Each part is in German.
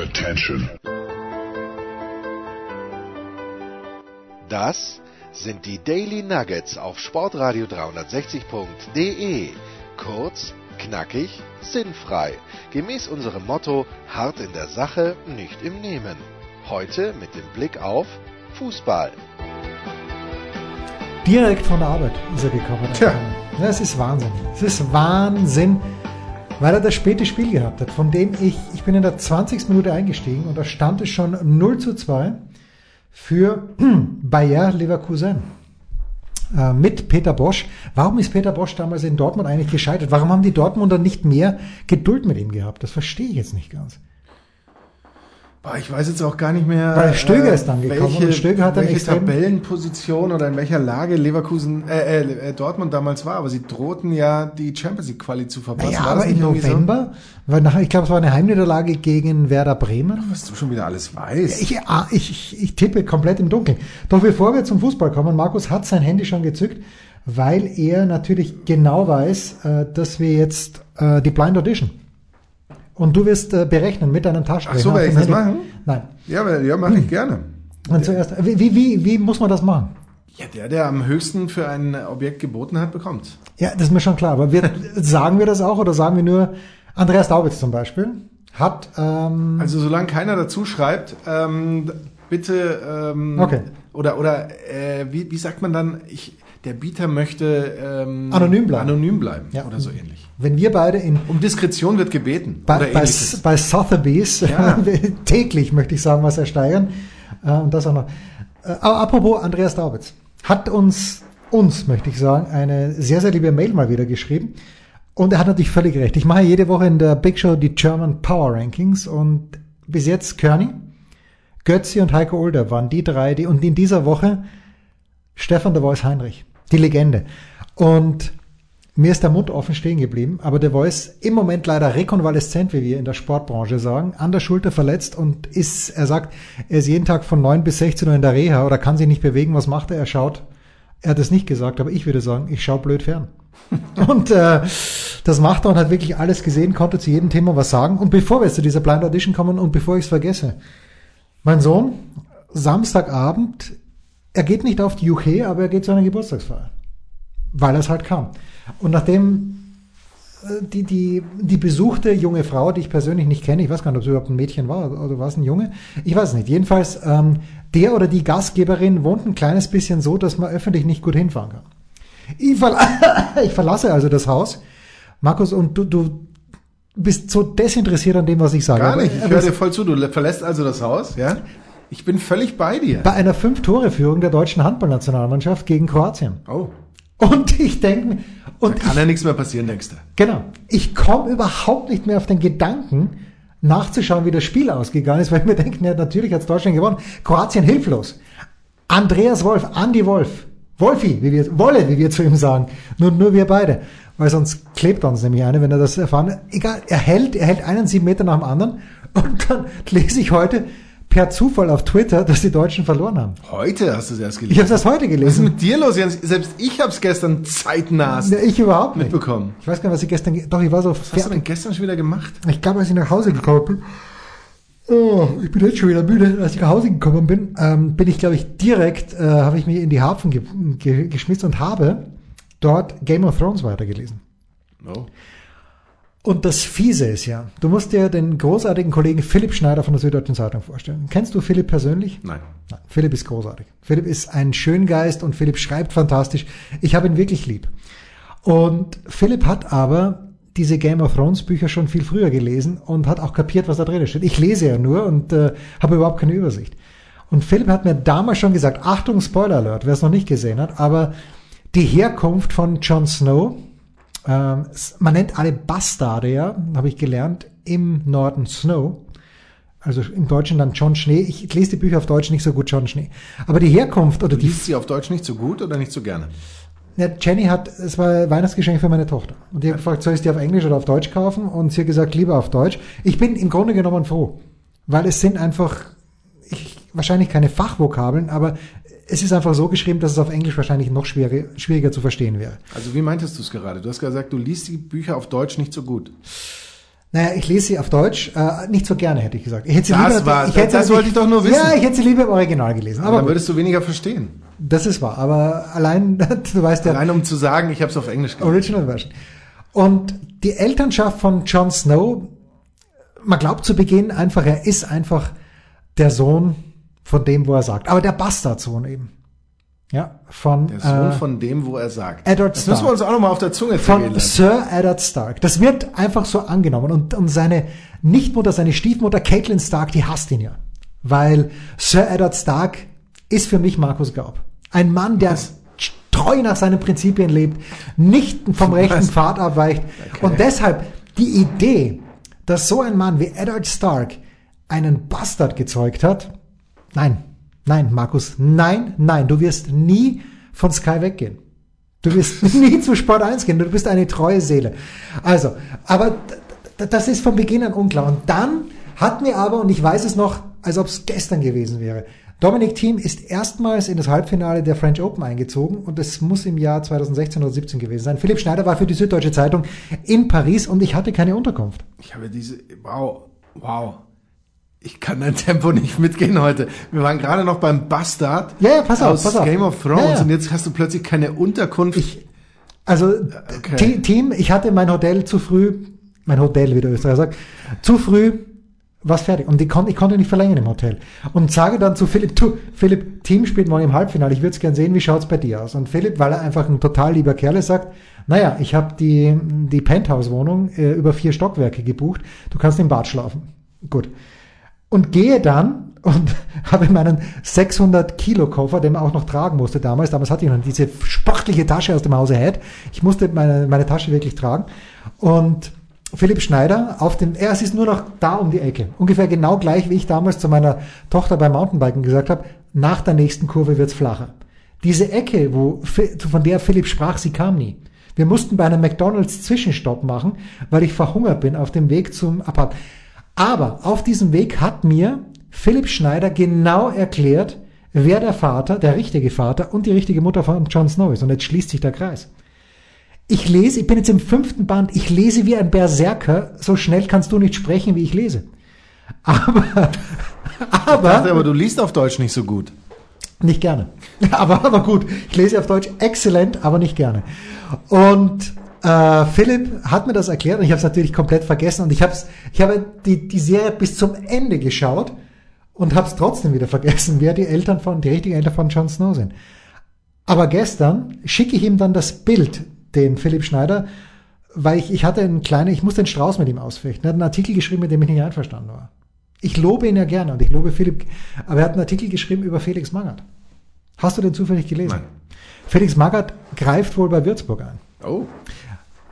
Attention. Das sind die Daily Nuggets auf Sportradio 360.de. Kurz, knackig, sinnfrei. Gemäß unserem Motto: hart in der Sache, nicht im Nehmen. Heute mit dem Blick auf Fußball. Direkt von der Arbeit ist er gekommen. Tja. Ja, es ist Wahnsinn. Es ist Wahnsinn, weil er das späte Spiel gehabt hat, von dem ich, ich bin in der 20. Minute eingestiegen und da stand es schon 0 zu 2 für Bayer Leverkusen äh, mit Peter Bosch. Warum ist Peter Bosch damals in Dortmund eigentlich gescheitert? Warum haben die Dortmunder nicht mehr Geduld mit ihm gehabt? Das verstehe ich jetzt nicht ganz. Boah, ich weiß jetzt auch gar nicht mehr. Weil Stöger ist dann gekommen welche, und Stöger hat dann welche Tabellenposition oder in welcher Lage Leverkusen, äh, äh, Dortmund damals war. Aber sie drohten ja die Champions League Quali zu verpassen. Naja, War das aber im November, weil nach, ich glaube, es war eine Heimniederlage gegen Werder Bremen. So? Was du schon wieder alles weißt. Ich, ah, ich, ich, ich tippe komplett im Dunkeln. Doch bevor wir zum Fußball kommen, Markus hat sein Handy schon gezückt, weil er natürlich genau weiß, äh, dass wir jetzt äh, die Blind Audition und du wirst äh, berechnen mit deinem Taschenrechner. Ach so, werde ich das Handy. machen? Nein. Ja, aber- ja, mache ich gerne. Und zuerst, wie, wie, wie, wie muss man das machen? Ja, der, der am höchsten für ein Objekt geboten hat, bekommt. Ja, das ist mir schon klar. Aber wir, sagen wir das auch oder sagen wir nur, Andreas Daubitz zum Beispiel hat, ähm, Also solange keiner dazu schreibt, ähm, bitte ähm, Okay. oder oder äh, wie, wie sagt man dann, ich, der Bieter möchte ähm, Anonym bleiben. anonym bleiben Ja. oder so ähnlich. wenn wir beide in Um Diskretion wird gebeten bei, bei, bei Sotheby's Ja. täglich, möchte ich sagen, was ersteigern. Äh, und das auch noch. Äh, aber apropos Andreas Daubitz. Hat uns, uns, möchte ich sagen, eine sehr, sehr liebe Mail mal wieder geschrieben. Und er hat natürlich völlig recht. Ich mache jede Woche in der Big Show die German Power Rankings und bis jetzt Körny, Götzi und Heiko Older waren die drei, die, und in dieser Woche Stefan der Voice Heinrich, die Legende. Und mir ist der Mund offen stehen geblieben, aber der Voice im Moment leider rekonvaleszent, wie wir in der Sportbranche sagen, an der Schulter verletzt und ist, er sagt, er ist jeden Tag von 9 bis 16 Uhr in der Reha oder kann sich nicht bewegen. Was macht er? Er schaut. Er hat es nicht gesagt, aber ich würde sagen, ich schaue blöd fern. und äh, das macht er und hat wirklich alles gesehen, konnte zu jedem Thema was sagen. Und bevor wir jetzt zu dieser Blind Audition kommen und bevor ich es vergesse, mein Sohn, Samstagabend, er geht nicht auf die UK, aber er geht zu einer Geburtstagsfeier. Weil er es halt kam. Und nachdem äh, die, die, die besuchte junge Frau, die ich persönlich nicht kenne, ich weiß gar nicht, ob es überhaupt ein Mädchen war oder war es ein Junge, ich weiß nicht. Jedenfalls, ähm, der oder die Gastgeberin wohnt ein kleines bisschen so, dass man öffentlich nicht gut hinfahren kann. Ich, verla ich verlasse also das Haus, Markus, und du, du bist so desinteressiert an dem, was ich sage. Gar nicht. Ich höre dir voll zu. Du verlässt also das Haus, ja? Ich bin völlig bei dir. bei einer Fünf-Tore-Führung der deutschen Handballnationalmannschaft gegen Kroatien. Oh, Und ich denke, und kann ja nichts mehr passieren, denkst du? Genau. Ich komme überhaupt nicht mehr auf den Gedanken, nachzuschauen, wie das Spiel ausgegangen ist, weil wir denken, ja, natürlich hat Deutschland gewonnen. Kroatien hilflos. Andreas Wolf, Andy Wolf, Wolfi, wie wir, Wolle, wie wir zu ihm sagen. Nur, nur wir beide. Weil sonst klebt er uns nämlich eine, wenn er das erfahren. Egal, er hält, er hält einen sieben Meter nach dem anderen. Und dann lese ich heute per Zufall auf Twitter, dass die Deutschen verloren haben. Heute hast du es erst Ich gelesen. habe das heute Was ist gelesen. mit dir los, Jens? Selbst ich habe es gestern zeitnah Ja, Ich überhaupt nicht. mitbekommen. Ich weiß gar nicht, was ich gestern, ge- doch, ich war so Was hast du denn fertig. gestern schon wieder gemacht? Ich glaube, als ich nach Hause gekommen bin, oh, ich bin jetzt schon wieder müde, als ich nach Hause gekommen bin, ähm, bin ich, glaube ich, direkt, äh, habe ich mir in die Harpfen ge ge geschmissen und habe dort Game of Thrones weitergelesen. Oh. Und das Fiese ist ja, du musst dir den großartigen Kollegen Philipp Schneider von der Süddeutschen Zeitung vorstellen. Kennst du Philipp persönlich? Nein. Nein, Philipp ist großartig. Philipp ist ein Schöngeist und Philipp schreibt fantastisch. Ich habe ihn wirklich lieb. Und Philipp hat aber diese Game of Thrones Bücher schon viel früher gelesen und hat auch kapiert, was da drin steht. Ich lese ja nur und äh, habe überhaupt keine Übersicht. Und Philipp hat mir damals schon gesagt, Achtung, Spoiler Alert, wer es noch nicht gesehen hat, aber die Herkunft von Jon Snow, ähm, man nennt alle Bastarde ja, habe ich gelernt, im Norden Snow. Also im Deutschen dann John Schnee. Ich lese die Bücher auf Deutsch nicht so gut, John Schnee. Aber die Herkunft oder Du die liest sie auf Deutsch nicht so gut oder nicht so gerne? ja, Jenny hat, es war ein Weihnachtsgeschenk für meine Tochter. Und die hat gefragt, soll ich die auf Englisch oder auf Deutsch kaufen? Und sie hat gesagt, lieber auf Deutsch. Ich bin im Grunde genommen froh. Weil es sind einfach, ich, wahrscheinlich keine Fachvokabeln, aber es ist einfach so geschrieben, dass es auf Englisch wahrscheinlich noch schwieriger, schwieriger zu verstehen wäre. Also wie meintest du es gerade? Du hast gesagt, du liest die Bücher auf Deutsch nicht so gut. Naja, ich lese sie auf Deutsch, äh, nicht so gerne, hätte ich gesagt. Ich hätte sie Das lieber, war- ich hätte das sie- wollte ich doch nur wissen. Ja, ich hätte sie lieber im Original gelesen. Aber Aber dann würdest du weniger verstehen. das ist wahr. Aber allein, du weißt ja, Allein um zu sagen, ich habe es auf Englisch gelesen. Original Version. Und die Elternschaft von Jon Snow, man glaubt zu Beginn einfach, er ist einfach der Sohn von dem, wo er sagt. Aber der Bastardsohn eben. Ja, von, Der Sohn äh, von dem, wo er sagt. Eddard das müssen Stark. wir uns auch nochmal auf der Zunge von. Sir Eddard Stark. Das wird einfach so angenommen. Und, und seine Nichtmutter, seine Stiefmutter Caitlin Stark, die hasst ihn ja. Weil Sir Eddard Stark ist für mich Markus Gaub. Ein Mann, der treu nach seinen Prinzipien lebt, nicht vom rechten Was? Pfad abweicht. Und deshalb die Idee, dass so ein Mann wie Eddard Stark einen Bastard gezeugt hat, nein, nein, Markus, nein, nein, du wirst nie von Sky weggehen. Du wirst nie zu Sport 1 gehen, du bist eine treue Seele. Also, aber das ist von Beginn an unklar. Und dann hat mir aber, und ich weiß es noch, als ob es gestern gewesen wäre, Dominic Thiem ist erstmals in das Halbfinale der French Open eingezogen und es muss im Jahr 2016 oder 17 gewesen sein. Philipp Schneider war für die Süddeutsche Zeitung in Paris und ich hatte keine Unterkunft. Ich habe diese, wow, wow. Ich kann dein Tempo nicht mitgehen heute. Wir waren gerade noch beim Bastard Ja, ja, pass auf, aus pass auf. Game of Thrones Ja, ja. und jetzt hast du plötzlich keine Unterkunft. Ich, also okay. Te- Team, ich hatte mein Hotel zu früh, mein Hotel, wie der Österreicher sagt, zu früh was fertig. Und ich, kon, ich konnte nicht verlängern im Hotel. Und sage dann zu Philipp, du, Philipp, Team spielt morgen im Halbfinale, ich würde es gern sehen, wie schaut's bei dir aus? Und Philipp, weil er einfach ein total lieber Kerl ist, sagt, naja, ich habe die, die Penthouse-Wohnung äh, über vier Stockwerke gebucht, du kannst im Bad schlafen. Gut. Und gehe dann und habe meinen 600 Kilo Koffer, den man auch noch tragen musste damals. Damals hatte ich noch diese sportliche Tasche aus dem Hause Head. Ich musste meine, meine Tasche wirklich tragen. Und Philipp Schneider auf dem, er ist nur noch da um die Ecke. Ungefähr genau gleich, wie ich damals zu meiner Tochter beim Mountainbiken gesagt habe, nach der nächsten Kurve wird's flacher. Diese Ecke, wo, von der Philipp sprach, sie kam nie. Wir mussten bei einem McDonalds Zwischenstopp machen, weil ich verhungert bin auf dem Weg zum Apart. Aber auf diesem Weg hat mir Philipp Schneider genau erklärt, wer der Vater, der richtige Vater und die richtige Mutter von Jon Snow ist. Und jetzt schließt sich der Kreis. Ich lese, ich bin jetzt im fünften Band, ich lese wie ein Berserker, so schnell kannst du nicht sprechen, wie ich lese. Aber, aber, dachte aber, du liest auf Deutsch nicht so gut. nicht gerne. Aber, aber gut, ich lese auf Deutsch exzellent, aber nicht gerne. Und äh, Philipp hat mir das erklärt und ich habe es natürlich komplett vergessen und ich, hab's, ich habe die, die Serie bis zum Ende geschaut und habe es trotzdem wieder vergessen, wer die Eltern von, die richtigen Eltern von Jon Snow sind. Aber gestern schicke ich ihm dann das Bild, den Philipp Schneider, weil ich, ich hatte einen kleinen, ich musste einen Strauß mit ihm ausfechten. Er hat einen Artikel geschrieben, mit dem ich nicht einverstanden war. Ich lobe ihn ja gerne und ich lobe Philipp, aber er hat einen Artikel geschrieben über Felix Magath. Hast du den zufällig gelesen? Nein. Felix Magath greift wohl bei Würzburg ein. Oh.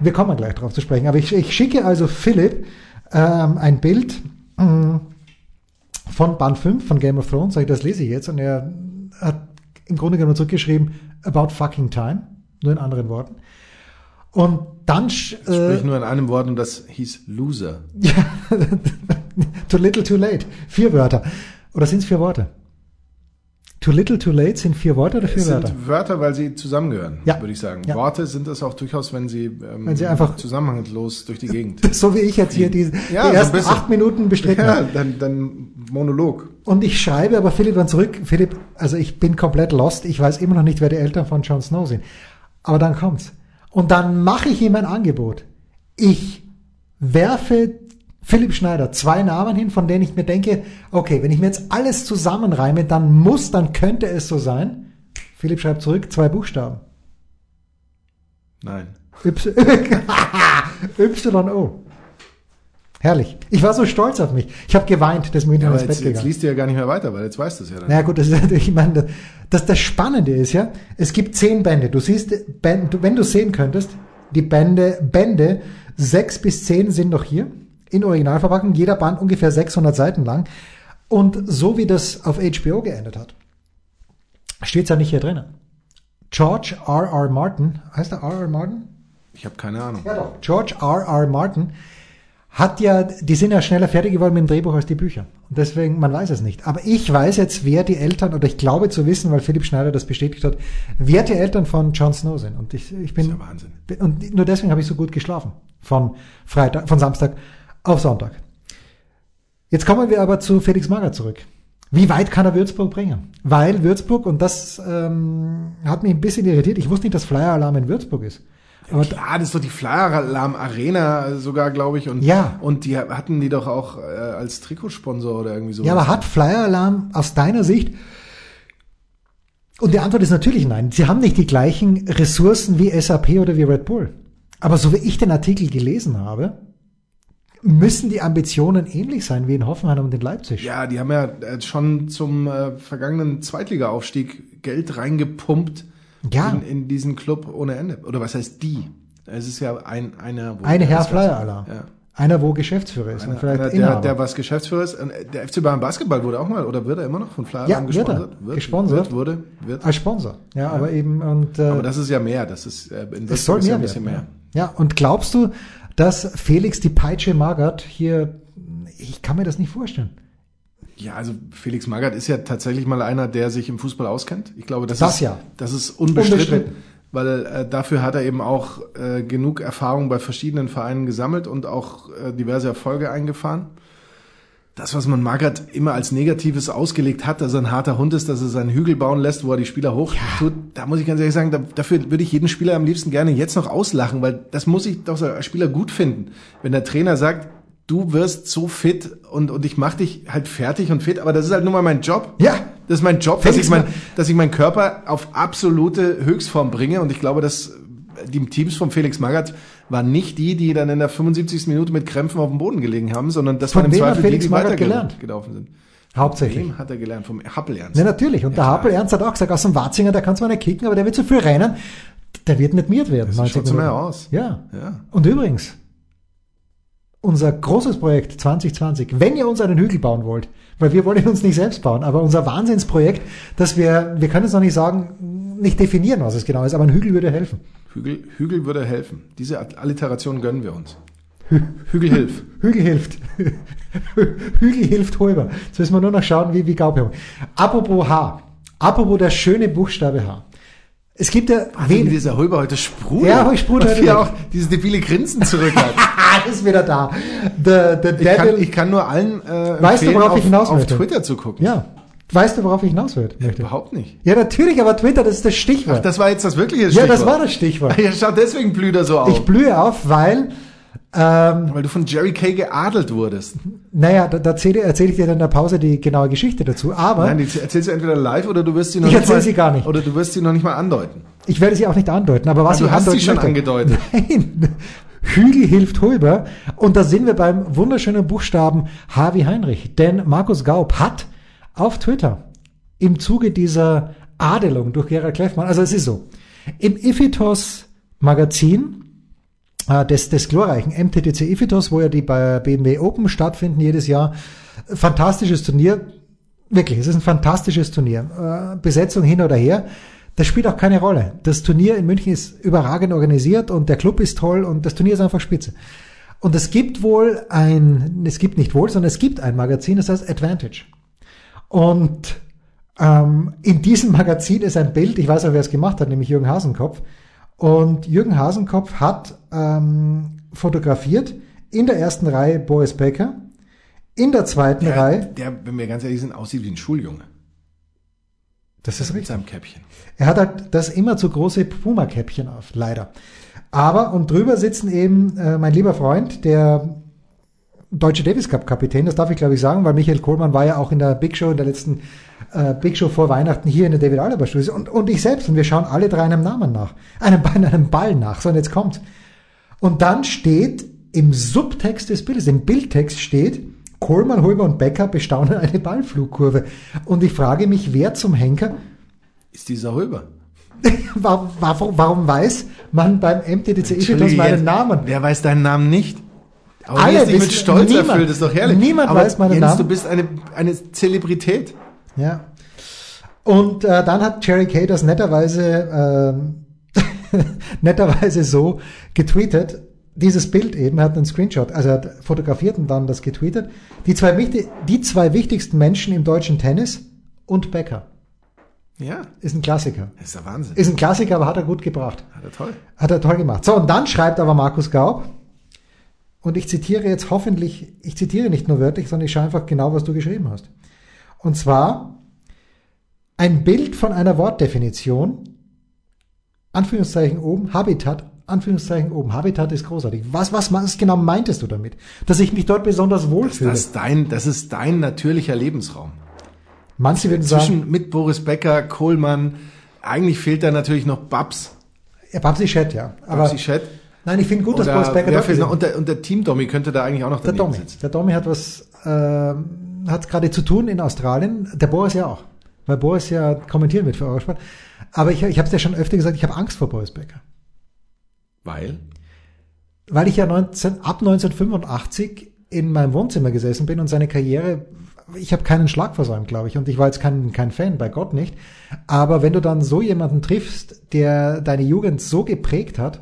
Wir kommen gleich darauf zu sprechen. Aber ich, ich schicke also Philipp ähm, ein Bild ähm, von Band 5 von Game of Thrones. Sag ich, das lese ich jetzt. Und er hat im Grunde genommen zurückgeschrieben, about fucking time. Nur in anderen Worten. Und dann... sch- Sprich nur in einem Wort und das hieß Loser. ja, too little, too late. Vier Wörter. Oder sind es vier Worte? Too little, too late sind vier Worte oder vier Es Wörter? sind Wörter, weil sie zusammengehören, Ja. würde ich sagen. Ja. Worte sind das auch durchaus, wenn sie, ähm, Wenn sie einfach- zusammenhanglos durch die Gegend. So wie ich jetzt hier die, Ja, die so ersten bisschen. acht Minuten bestritten habe. Ja, dann, dann Monolog. Und ich schreibe aber Philipp dann zurück, Philipp, also ich bin komplett lost, ich weiß immer noch nicht, wer die Eltern von Jon Snow sind. Aber dann kommt's. Und dann mache ich ihm ein Angebot. Ich werfe Philipp Schneider zwei Namen hin, von denen ich mir denke, okay, wenn ich mir jetzt alles zusammenreime, dann muss, dann könnte es so sein. Philipp schreibt zurück, zwei Buchstaben. Nein. Y Y-O. Herrlich. Ich war so stolz auf mich. Ich habe geweint, das mir Ja, ins Bett jetzt, jetzt gegangen. liest du ja gar nicht mehr weiter, weil jetzt weißt du es ja dann. Naja gut, das ist natürlich, ich meine, das, das Spannende ist ja, es gibt zehn Bände. Du siehst, wenn du sehen könntest, die Bände, Bände sechs bis zehn sind noch hier in Originalverpackung, jeder Band ungefähr 600 Seiten lang. Und so wie das auf HBO geendet hat, steht's ja nicht hier drinnen. George R. R. Martin, heißt er R. R. Martin? Ich habe keine Ahnung. Ja doch. George R. R. Martin hat ja, die sind ja schneller fertig geworden mit dem Drehbuch als die Bücher. Und deswegen, man weiß es nicht. Aber ich weiß jetzt, wer die Eltern, oder ich glaube zu wissen, weil Philipp Schneider das bestätigt hat, wer die Eltern von Jon Snow sind. Und ich, ich bin, Das ist ja Wahnsinn. und nur deswegen habe ich so gut geschlafen. Von Freitag, von Samstag auf Sonntag. Jetzt kommen wir aber zu Felix Magath zurück. Wie weit kann er Würzburg bringen? Weil Würzburg, und das ähm, hat mich ein bisschen irritiert, ich wusste nicht, dass Flyer Alarm in Würzburg ist. Aber Klar, das ist doch die Flyer Alarm Arena sogar, glaube ich. Und, Ja. Und die hatten die doch auch äh, als Trikotsponsor oder irgendwie so. Ja, aber hat Flyer Alarm aus deiner Sicht? Und die Antwort ist natürlich nein. Sie haben nicht die gleichen Ressourcen wie SAP oder wie Red Bull. Aber so wie ich den Artikel gelesen habe, müssen die Ambitionen ähnlich sein wie in Hoffenheim und in Leipzig. Ja, die haben ja äh, schon zum äh, vergangenen Zweitliga-Aufstieg Geld reingepumpt Ja. in, in diesen Club ohne Ende. Oder was heißt die? Es ist ja ein einer. wo- Eine Herr das- Flyer. Ja. Einer, wo Geschäftsführer ist und Einer, vielleicht einer, der, Inhaber. der was Geschäftsführer ist. Und Der FC Bayern Basketball wurde auch mal, oder wird er immer noch von Flyer Ja, Alarm wird er. gesponsert? Gesponsert. Wird, wurde, wird. als Sponsor. Ja, aber eben und äh, Aber das ist ja mehr. Das ist äh, in es soll ja mehr ein bisschen werden. mehr. Ja, und glaubst du, dass Felix die Peitsche Magath hier, ich kann mir das nicht vorstellen. Ja, also Felix Magath ist ja tatsächlich mal einer, der sich im Fußball auskennt. Ich glaube, das, Das ist, ja. das ist unbestritten, Unbestritten. weil äh, dafür hat er eben auch äh, genug Erfahrung bei verschiedenen Vereinen gesammelt und auch äh, diverse Erfolge eingefahren. Das, was man Magath immer als Negatives ausgelegt hat, dass er ein harter Hund ist, dass er seinen Hügel bauen lässt, wo er die Spieler hoch tut, da muss ich ganz ehrlich sagen, da, dafür würde ich jeden Spieler am liebsten gerne jetzt noch auslachen, weil das muss ich doch so als Spieler gut finden. Wenn der Trainer sagt, du wirst so fit und, und ich mach dich halt fertig und fit, aber das ist halt nun mal mein Job. Ja. Das ist mein Job, dass ich, mein, dass ich meinen Körper auf absolute Höchstform bringe und ich glaube, dass die Teams von Felix Magath waren nicht die, die dann in der 75. Minute mit Krämpfen auf dem Boden gelegen haben, sondern das Von waren im Zweifel Felix die, die Magath weiter gelernt? gelaufen sind. Hauptsächlich. Wem hat er gelernt? Vom Happel Ernst. Ja, natürlich. Und der klar. Hapel Ernst hat auch gesagt, aus dem Watzinger, der kann zwar nicht kicken, aber der wird zu viel rennen. Der wird nicht miert werden. Das 90 schaut mehr aus. Ja. Ja. Und übrigens, unser großes Projekt 2020, wenn ihr uns einen Hügel bauen wollt, weil wir wollen ihn uns nicht selbst bauen, aber unser Wahnsinnsprojekt, dass wir, wir können es noch nicht sagen, nicht definieren, was es genau ist, aber ein Hügel würde helfen. Hügel, Hügel würde helfen. Diese Alliteration gönnen wir uns. Hügel hilf. Hügel hilft. Hügel hilft Holber. Jetzt müssen wir nur noch schauen, wie, wie Gaub haben. Apropos H. Apropos der schöne Buchstabe H. Es gibt ja Wie wen, dieser Holber heute sprudelt. Ja, aber ich sprudel heute auch dieses debile Grinsen zurück hat. Ist wieder da. The, the Ich kann, ich kann nur allen äh, Weißt du, worauf ich auf, hinaus auf? Twitter zu gucken. ja. Weißt du, worauf ich hinaus will- möchte? Überhaupt nicht. Ja, natürlich, aber Twitter, das ist das Stichwort. Ach, das war jetzt das wirkliche ja, Stichwort. das war das Stichwort. Ja, schau, deswegen blüht er so auf. Ich blühe auf, weil, ähm, weil du von Jerry Kay geadelt wurdest. naja, da, da erzähle, erzähle ich dir dann in der Pause die genaue Geschichte dazu. Aber Nein, die erzählst du entweder live oder du wirst sie noch Ich nicht erzähl mal, sie gar nicht. Oder du wirst sie noch nicht mal andeuten. ich werde sie auch nicht andeuten. Aber was Ah, du ich hast sie schon möchte, angedeutet. Nein. Hügel hilft Hulber. Und da sind wir beim wunderschönen Buchstaben H wie Heinrich. Denn Markus Gaub hat auf Twitter im Zuge dieser Adelung durch Gerald Kleffmann, also es ist so, im Iphitos Magazin äh, des, des glorreichen MTTC Iphitos, wo ja die bei BMW Open stattfinden jedes Jahr, fantastisches Turnier, wirklich, es ist ein fantastisches Turnier. Äh, Besetzung hin oder her, das spielt auch keine Rolle. Das Turnier in München ist überragend organisiert und der Club ist toll und das Turnier ist einfach spitze. Und es gibt wohl ein, es gibt nicht wohl, sondern es gibt ein Magazin, das heißt Advantage. Und ähm, in diesem Magazin ist ein Bild, ich weiß auch, wer es gemacht hat, nämlich Jürgen Hasenkopf. Und Jürgen Hasenkopf hat ähm, fotografiert in der ersten Reihe Boris Becker, in der zweiten Reihe, Der, wenn wir ganz ehrlich sind, aussieht wie ein Schuljunge. das ist Mit richtig. seinem Käppchen. Er hat halt das immer zu große Puma-Käppchen auf, leider. Aber und drüber sitzen eben äh, mein lieber Freund, der deutsche Davis Cup Kapitän, das darf ich glaube ich sagen, weil Michael Kohlmann war ja auch in der Big Show, in der letzten äh, Big Show vor Weihnachten hier in der David Alaba Studio und, und ich selbst und wir schauen alle drei einem Namen nach, einem, einem Ball nach, so und jetzt kommt. Und dann steht im Subtext des Bildes, im Bildtext steht, Kohlmann, Holber und Becker bestaunen eine Ballflugkurve. Und ich frage mich, wer zum Henker Ist dieser Holber? warum, warum, warum weiß man beim MTDC Iphitos meinen Namen? Wer weiß deinen Namen nicht? Aber Alle dich mit wissen- Stolz niemand- erfüllt, ist doch herrlich. niemand Aber weiß meinen Jens, Namen. du bist eine, eine Zelebrität. Ja. Und äh, dann hat Jerry Kay das netterweise, ähm, netterweise so getweetet, dieses Bild eben, er hat einen Screenshot, also er hat fotografiert und dann das getweetet. Die zwei, wichtig, die zwei wichtigsten Menschen im deutschen Tennis und Becker. Ja, Ist ein Klassiker. das ist der Wahnsinn. Ist ein Klassiker, aber hat er gut gebracht. Hat er toll. Hat er toll gemacht. So, und dann schreibt aber Markus Gaub, Und ich zitiere jetzt hoffentlich, ich zitiere nicht nur wörtlich, sondern ich schaue einfach genau, was du geschrieben hast. Und zwar ein Bild von einer Wortdefinition, Anführungszeichen oben, Habitat, Anführungszeichen oben. Habitat ist großartig. Was, was, was genau meintest du damit? Dass ich mich dort besonders wohlfühle? Das, dein, das ist dein natürlicher Lebensraum. Manche würden Zwischen sagen, mit Boris Becker, Kohlmann, eigentlich fehlt da natürlich noch Babs. ja, Babsi Chat, ja. Aber Babsi Chat. Nein, ich finde gut, dass Boris Becker fehlt ist. Und der, und der Team Dommy könnte da eigentlich auch noch Der Domi. sitzen. Der Domi hat was, ähm, hat gerade zu tun in Australien. Der Boris ja auch. Weil Boris ja kommentieren wird für Eurosport. Aber ich, ich habe es ja schon öfter gesagt, ich habe Angst vor Boris Becker. Weil? Weil ich ja 19, ab 1985 in meinem Wohnzimmer gesessen bin und seine Karriere, ich habe keinen Schlag versäumt, glaube ich. Und ich war jetzt kein, kein Fan, bei Gott nicht. Aber wenn du dann so jemanden triffst, der deine Jugend so geprägt hat,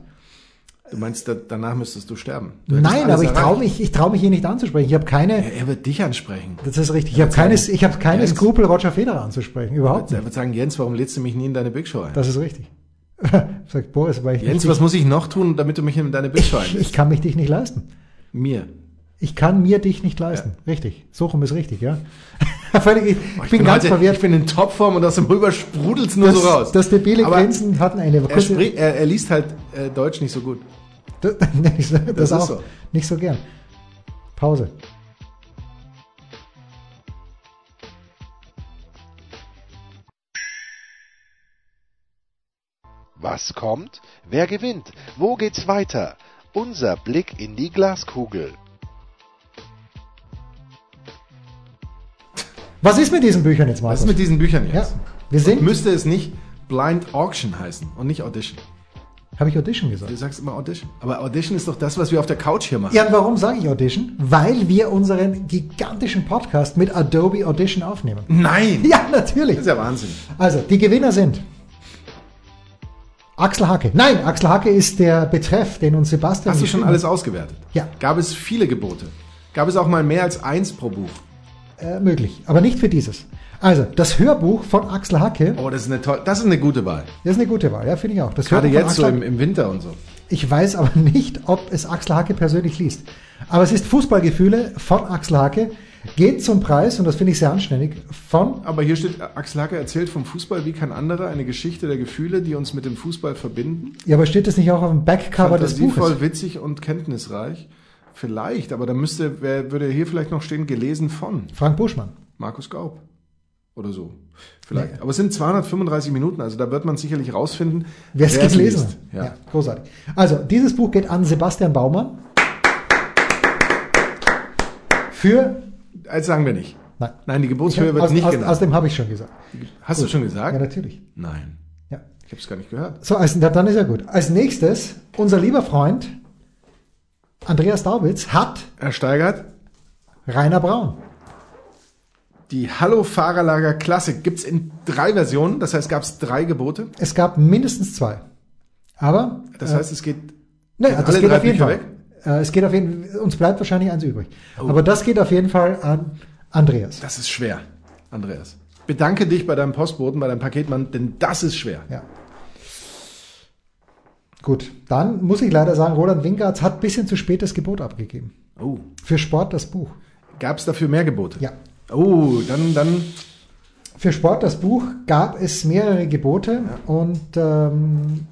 Du meinst, da, danach müsstest du sterben. Du nein, aber ich traue mich, ich traue mich hier nicht anzusprechen. Ich habe keine, Ja, er wird dich ansprechen. das ist richtig, ich Er habe wird keine, sagen, ich habe keine Jens- Skrupel, Roger Federer anzusprechen, überhaupt Er nicht. wird sagen, Jens, warum lädst du mich nie in deine Big Show ein? Das ist richtig. Sagt Boris, weil ich Jens, nicht, was muss ich noch tun, damit du mich in deine Big Show ich, einlässt? ich kann mich dich nicht leisten. Mir. Ich kann mir dich nicht leisten. Richtig. So rum ist richtig, ja. Völlig, ich, Oh, ich bin ganz heute, verwirrt. Ich bin in Topform und aus dem Rüber sprudelt's nur Das, so raus. das debile Aber Grenzen hatten eine er, sprich, er, er liest halt äh, Deutsch nicht so gut. das, das, Das ist auch so. nicht so gern. Pause. Was kommt? Wer gewinnt? Wo geht's weiter? Unser Blick in die Glaskugel. Was ist mit diesen Büchern jetzt, Was Markus? ist mit diesen Büchern ja, jetzt? wir sind, Müsste es nicht Blind Auction heißen und nicht Audition? Habe ich Audition gesagt. Du sagst immer Audition. Aber Audition ist doch das, was wir auf der Couch hier machen. Ja, und warum sage ich Audition? Weil wir unseren gigantischen Podcast mit Adobe Audition aufnehmen. Nein! Ja, natürlich. Das ist ja Wahnsinn. Also, die Gewinner sind Axel Hacke. Nein, Axel Hacke ist der Betreff, den uns Sebastian Hast du schon alles ausgewertet? Ja. Gab es viele Gebote? Gab es auch mal mehr als eins pro Buch? Äh, möglich, aber nicht für dieses. Also, das Hörbuch von Axel Hacke, Oh, das ist eine tolle, das ist eine gute Wahl. das ist eine gute Wahl, ja, finde ich auch. Das Gerade Hörbuch jetzt so im, im Winter und so. Ich weiß aber nicht, ob es Axel Hacke persönlich liest. Aber es ist Fußballgefühle von Axel Hacke, geht zum Preis, und das finde ich sehr anständig, von, Aber hier steht, Axel Hacke erzählt vom Fußball wie kein anderer, eine Geschichte der Gefühle, die uns mit dem Fußball verbinden. ja, aber steht das nicht auch auf dem Backcover des Buches? Fantasievoll, witzig und kenntnisreich. Vielleicht, aber da müsste, wer, würde hier vielleicht noch stehen, gelesen von Frank Buschmann. Markus Gaub. Oder so. Vielleicht. Aber es sind 235 Minuten, also da wird man sicherlich rausfinden, Wer es gelesen hat. Ja. Ja. großartig. Also, dieses Buch geht an Sebastian Baumann. Für, Als sagen wir nicht. nein. Nein, die Geburtshöhe wird aus, nicht aus, genannt. aus dem habe ich schon gesagt. Hast du schon gesagt? Ja, natürlich. Nein. Ja. Ich habe es gar nicht gehört. So, also, dann ist ja gut. Als nächstes, unser lieber Freund Andreas Daubitz hat Herr Steigert, Rainer Braun. Die Hallo Fahrerlager Klassik gibt's in drei Versionen, das heißt, gab es drei Gebote. Es gab mindestens zwei. Aber Das heißt, es geht Ne, Gehen das geht auf jeden Fall. weg? Äh, es geht auf jeden uns bleibt wahrscheinlich eins übrig. Oh. Aber das geht auf jeden Fall an Andreas. Das ist schwer, Andreas. Bedanke dich bei deinem Postboten, bei deinem Paketmann, denn das ist schwer. Ja. Gut, dann muss ich leider sagen, Roland Wingartz hat ein bisschen zu spät das Gebot abgegeben. Oh. Für Sport das Buch. Gab es dafür mehr Gebote? Ja. Oh, dann, dann Für Sport das Buch gab es mehrere Gebote und ähm,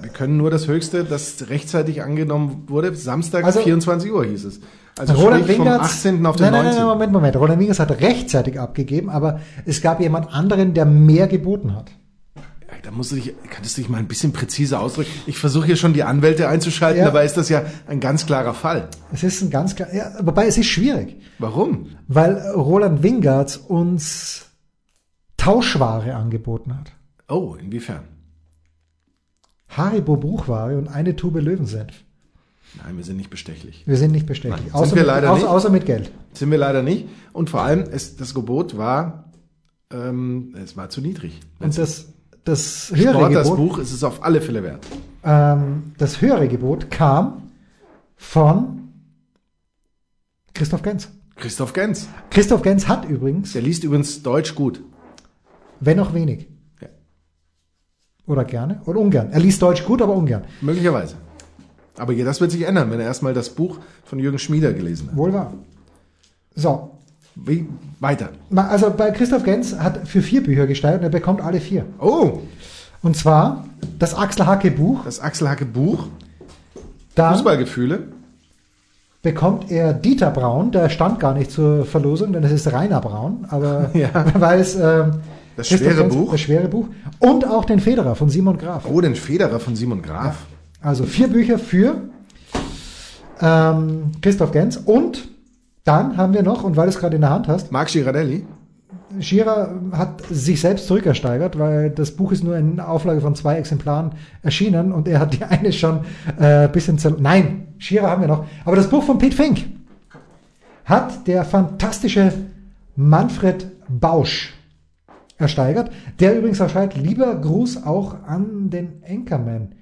wir können nur das Höchste, das rechtzeitig angenommen wurde. Samstag Also- 24 Uhr hieß es. Also Roland sprich vom Wingertz, 18. auf den nein, nein, 19. nein, Moment, Moment. Roland Wingertz hat rechtzeitig abgegeben, aber es gab jemand anderen, der mehr geboten hat. Ja, Da musst du dich, könntest du dich mal ein bisschen präziser ausdrücken. Ich versuche hier schon die Anwälte einzuschalten, Ja. dabei ist das ja ein ganz klarer Fall. Es ist ein ganz klar, ja, wobei es ist schwierig. Warum? weil Roland Wingartz uns Tauschware angeboten hat. Oh, inwiefern? Haribo Buchware und eine Tube Löwensenf. Nein, wir sind nicht bestechlich. Wir sind nicht bestechlich. Nein, außer, sind wir mit, leider außer, nicht. außer mit Geld. Sind wir leider nicht. Und vor allem, es, das Gebot war, ähm, es war zu niedrig. Und das, das höhere Sport, das Gebot, Buch ist es auf alle Fälle wert. ähm, das höhere Gebot kam von Christoph Gens. Christoph Gens. Christoph Gens hat übrigens, Der liest übrigens Deutsch gut. wenn auch wenig, Ja. oder gerne oder ungern. Er liest Deutsch gut, aber ungern. Möglicherweise. Aber das wird sich ändern, wenn er erstmal das Buch von Jürgen Schmieder gelesen hat. Wohl wahr. So, Wie, weiter. Also bei Christoph Gens hat für vier Bücher gesteigert und er bekommt alle vier. Oh, Und zwar das Axel Hacke Buch, das Axel Hacke Buch, dann Fußballgefühle. Bekommt er Dieter Braun, der stand gar nicht zur Verlosung, denn es ist Rainer Braun, aber Ja. weil es ähm, Das schwere Gens- Buch. das schwere Buch und auch den Federer von Simon Graf. Oh, den Federer von Simon Graf. Also vier Bücher für ähm, Christoph Gens und dann haben wir noch, und weil du es gerade in der Hand hast, Marc Girardelli. Schierer hat sich selbst zurückersteigert, weil das Buch ist nur in Auflage von zwei Exemplaren erschienen und er hat die eine schon äh, ein bisschen zer Nein, Schierer haben wir noch. Aber das Buch von Pete Fink hat der fantastische Manfred Bausch ersteigert, der übrigens auch schreibt, lieber Gruß auch an den Anchorman.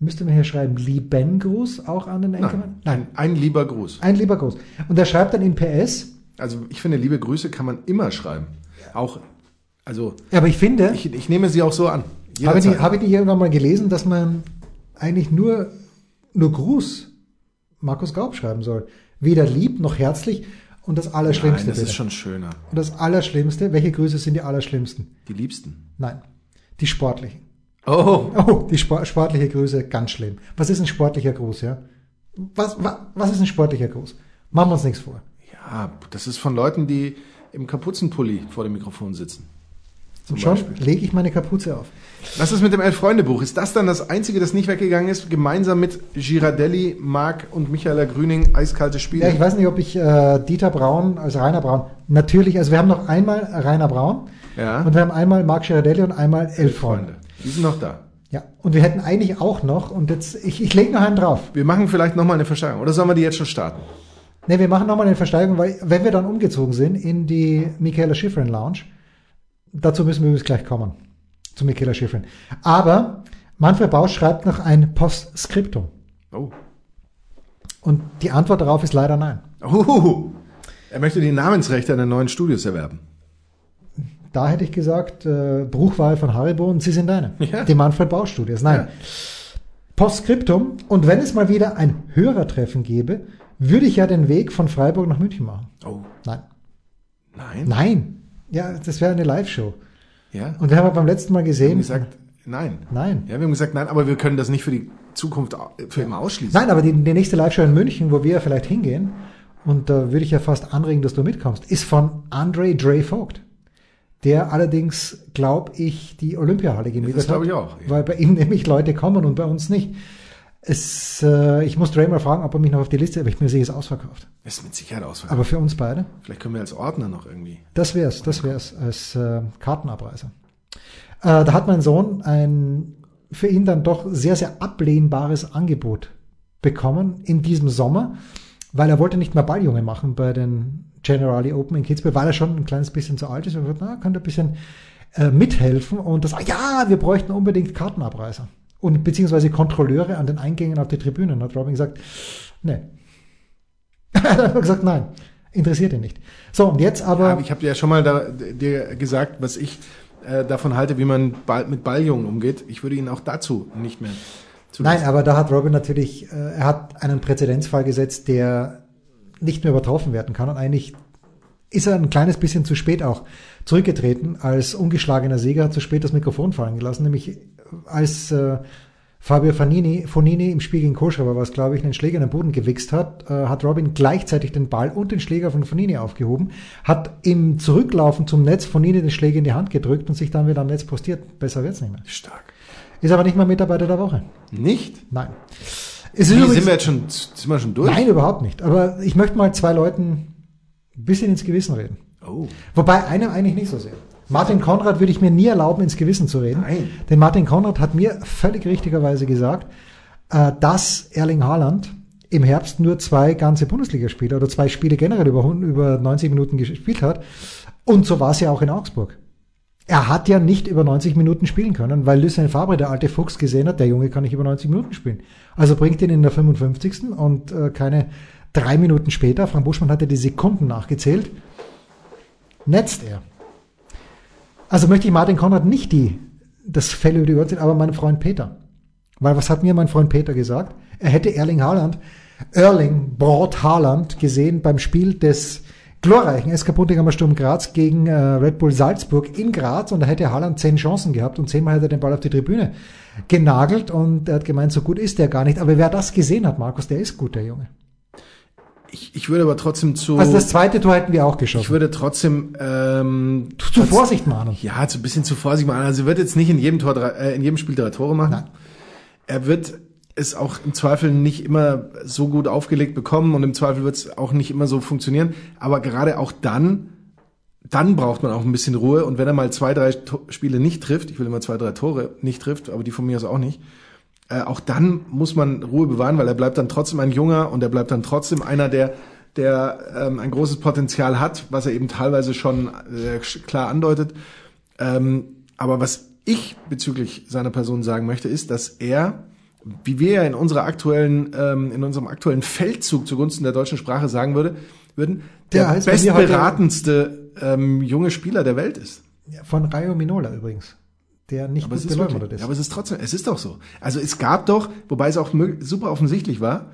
Müsste man hier schreiben, lieben Gruß auch an den Anchorman? Nein, ein lieber Gruß. Ein lieber Gruß. Und er schreibt dann in PS, Also ich finde, liebe Grüße kann man immer schreiben. Auch, also aber ich finde, ich, ich nehme sie auch so an. Habe ich, nicht, habe ich nicht irgendwann mal gelesen, dass man eigentlich nur, nur Gruß Markus Gaub schreiben soll? Weder lieb noch herzlich und das Allerschlimmste. Nein, das bitte. ist schon schöner. und das Allerschlimmste, welche Grüße sind die Allerschlimmsten? Die Liebsten. Nein, die sportlichen. Oh, Oh, die Spor sportliche Grüße, ganz schlimm. Was ist ein sportlicher Gruß, ja? Was, was, was ist ein sportlicher Gruß? Machen wir uns nichts vor. ja, das ist von Leuten, die im Kapuzenpulli vor dem Mikrofon sitzen. Zum Und schon Beispiel. lege ich meine Kapuze auf. Was ist mit dem Elf-Freunde-Buch? Ist das dann das einzige, das nicht weggegangen ist? Gemeinsam mit Girardelli, Marc und Michaela Grüning, eiskalte Spiele? Ja, ich weiß nicht, ob ich äh, Dieter Braun als Rainer Braun. Natürlich, also wir haben noch einmal Rainer Braun Ja. und wir haben einmal Marc Girardelli und einmal Elf Freunde. Die sind noch da. Ja, und wir hätten eigentlich auch noch, und jetzt, ich, ich lege noch einen drauf. Wir machen vielleicht nochmal eine Versteigerung. Oder sollen wir die jetzt schon starten? Ne, wir machen nochmal eine Versteigerung, weil wenn wir dann umgezogen sind in die Michaela Schifrin Lounge, dazu müssen wir übrigens gleich kommen, zu Michaela Schifrin. Aber Manfred Bausch schreibt noch ein Postskriptum. Oh. Und die Antwort darauf ist leider nein. Uhuhu. Er möchte die Namensrechte an den neuen Studios erwerben. Da hätte ich gesagt, äh, Bruchwahl von Haribo und sie sind deine. Ja. Die Manfred Bausch Studios. Nein. Ja. Postskriptum. Und wenn es mal wieder ein Hörertreffen gäbe, würde ich ja den Weg von Freiburg nach München machen. Oh. Nein. Nein? Nein. Ja, das wäre eine Live-Show. Ja. Und wir haben ja beim letzten Mal wir haben gesehen. gesagt, nein. Nein. Ja, wir haben gesagt, nein, aber wir können das nicht für die Zukunft für immer ausschließen. Nein, aber die, die nächste Live-Show in München, wo wir ja vielleicht hingehen, und da würde ich ja fast anregen, dass du mitkommst, ist von Andre Dre Vogt. Der allerdings, glaube ich, die Olympiahalle gemietet Das glaube hat. ich auch, ja. Weil bei ihm nämlich Leute kommen und bei uns nicht. Es, äh, ich muss mal fragen, ob er mich noch auf die Liste, aber ich mir sehe, es ausverkauft. Ist mit Sicherheit ausverkauft. Aber für uns beide, Vielleicht können wir als Ordner noch irgendwie. das wär's, das wär's als äh, Kartenabreißer. Äh, da hat mein Sohn ein für ihn dann doch sehr, sehr ablehnbares Angebot bekommen in diesem Sommer, weil er wollte nicht mehr Balljunge machen bei den Generali Open in Kitzbühel, weil er schon ein kleines bisschen zu alt ist und gesagt, na, könnte ein bisschen äh, mithelfen und das, ja, wir bräuchten unbedingt Kartenabreißer und beziehungsweise Kontrolleure an den Eingängen auf die Tribünen. Hat Robin gesagt, nee. er hat gesagt, nein, interessiert ihn nicht. So, und jetzt aber... Aber ich habe dir ja schon mal da, dir gesagt, was ich äh, davon halte, wie man Ball, mit Balljungen umgeht. Ich würde ihn auch dazu nicht mehr Nein, aber da hat Robin natürlich, äh, er hat einen Präzedenzfall gesetzt, der nicht mehr übertroffen werden kann. Und eigentlich ist er ein kleines bisschen zu spät auch zurückgetreten als ungeschlagener Sieger, hat zu spät das Mikrofon fallen gelassen, nämlich als äh, Fabio Fanini, Fonini im Spiel gegen Kohlschreiber war es, glaube ich, einen Schläger in den Boden gewichst hat, äh, hat Robin gleichzeitig den Ball und den Schläger von Fonini aufgehoben, hat im Zurücklaufen zum Netz Fonini den Schläger in die Hand gedrückt und sich dann wieder am Netz postiert. Besser wird's nicht mehr. Stark. Ist aber nicht mal Mitarbeiter der Woche. Nicht? Nein. Es Wie, sind wir jetzt schon, sind wir schon durch? Nein, überhaupt nicht. Aber ich möchte mal zwei Leuten ein bisschen ins Gewissen reden. Oh. Wobei einem eigentlich nicht so sehr. Martin Konrad würde ich mir nie erlauben, ins Gewissen zu reden. Nein. Denn Martin Konrad hat mir völlig richtigerweise gesagt, äh, dass Erling Haaland im Herbst nur zwei ganze Bundesligaspiele oder zwei Spiele generell über, 100 über 90 Minuten gespielt hat. Und so war es ja auch in Augsburg. Er hat ja nicht über 90 Minuten spielen können, weil Lucien Fabre, der alte Fuchs, gesehen hat, der Junge kann nicht über 90 Minuten spielen. Also bringt ihn in der 55. und äh, keine drei Minuten später, Frank Buschmann hatte die Sekunden nachgezählt, netzt er. Also möchte ich Martin Konrad nicht die, das Fell über die Ohren ziehen, aber meinen Freund Peter. Weil was hat mir mein Freund Peter gesagt? Er hätte Erling Haaland, Erling Brot Haaland gesehen beim Spiel des glorreichen SK Buntigammer Sturm Graz gegen äh, Red Bull Salzburg in Graz und da hätte Haaland zehn Chancen gehabt und zehnmal hätte er den Ball auf die Tribüne genagelt und er hat gemeint, so gut ist der gar nicht. Aber wer das gesehen hat, Markus, der ist gut, der Junge. Ich, ich würde aber trotzdem zu. Also das zweite Tor hätten wir auch geschossen. Ich würde trotzdem ähm, zu Vorsicht mahnen. Ja, zu ein bisschen zu Vorsicht mahnen. Also er wird jetzt nicht in jedem Tor drei, äh, in jedem Spiel drei Tore machen. Nein. Er wird es auch im Zweifel nicht immer so gut aufgelegt bekommen und im Zweifel wird es auch nicht immer so funktionieren. Aber gerade auch dann, dann braucht man auch ein bisschen Ruhe. Und wenn er mal zwei, drei Spiele nicht trifft, ich will immer zwei, drei Tore nicht trifft, aber die von mir aus auch nicht, äh, auch dann muss man Ruhe bewahren, weil er bleibt dann trotzdem ein Junger und er bleibt dann trotzdem einer, der der ähm, ein großes Potenzial hat, was er eben teilweise schon äh, klar andeutet. Ähm, aber was ich bezüglich seiner Person sagen möchte, ist, dass er, wie wir ja in unserer aktuellen, ähm, in unserem aktuellen Feldzug zugunsten der deutschen Sprache sagen würde, würden, der, der bestberatendste ähm, junge Spieler der Welt ist. Von Rayo Minola übrigens der nicht aber gut ist. Ja, aber es ist trotzdem, es ist doch so. Also es gab doch, wobei es auch super offensichtlich war,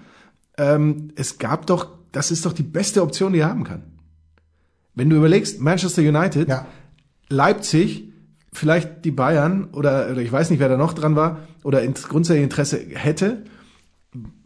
ähm, es gab doch, das ist doch die beste Option, die er haben kann. Wenn du überlegst, Manchester United, ja. Leipzig, vielleicht die Bayern oder, oder ich weiß nicht, wer da noch dran war oder ins grundsätzliche Interesse hätte,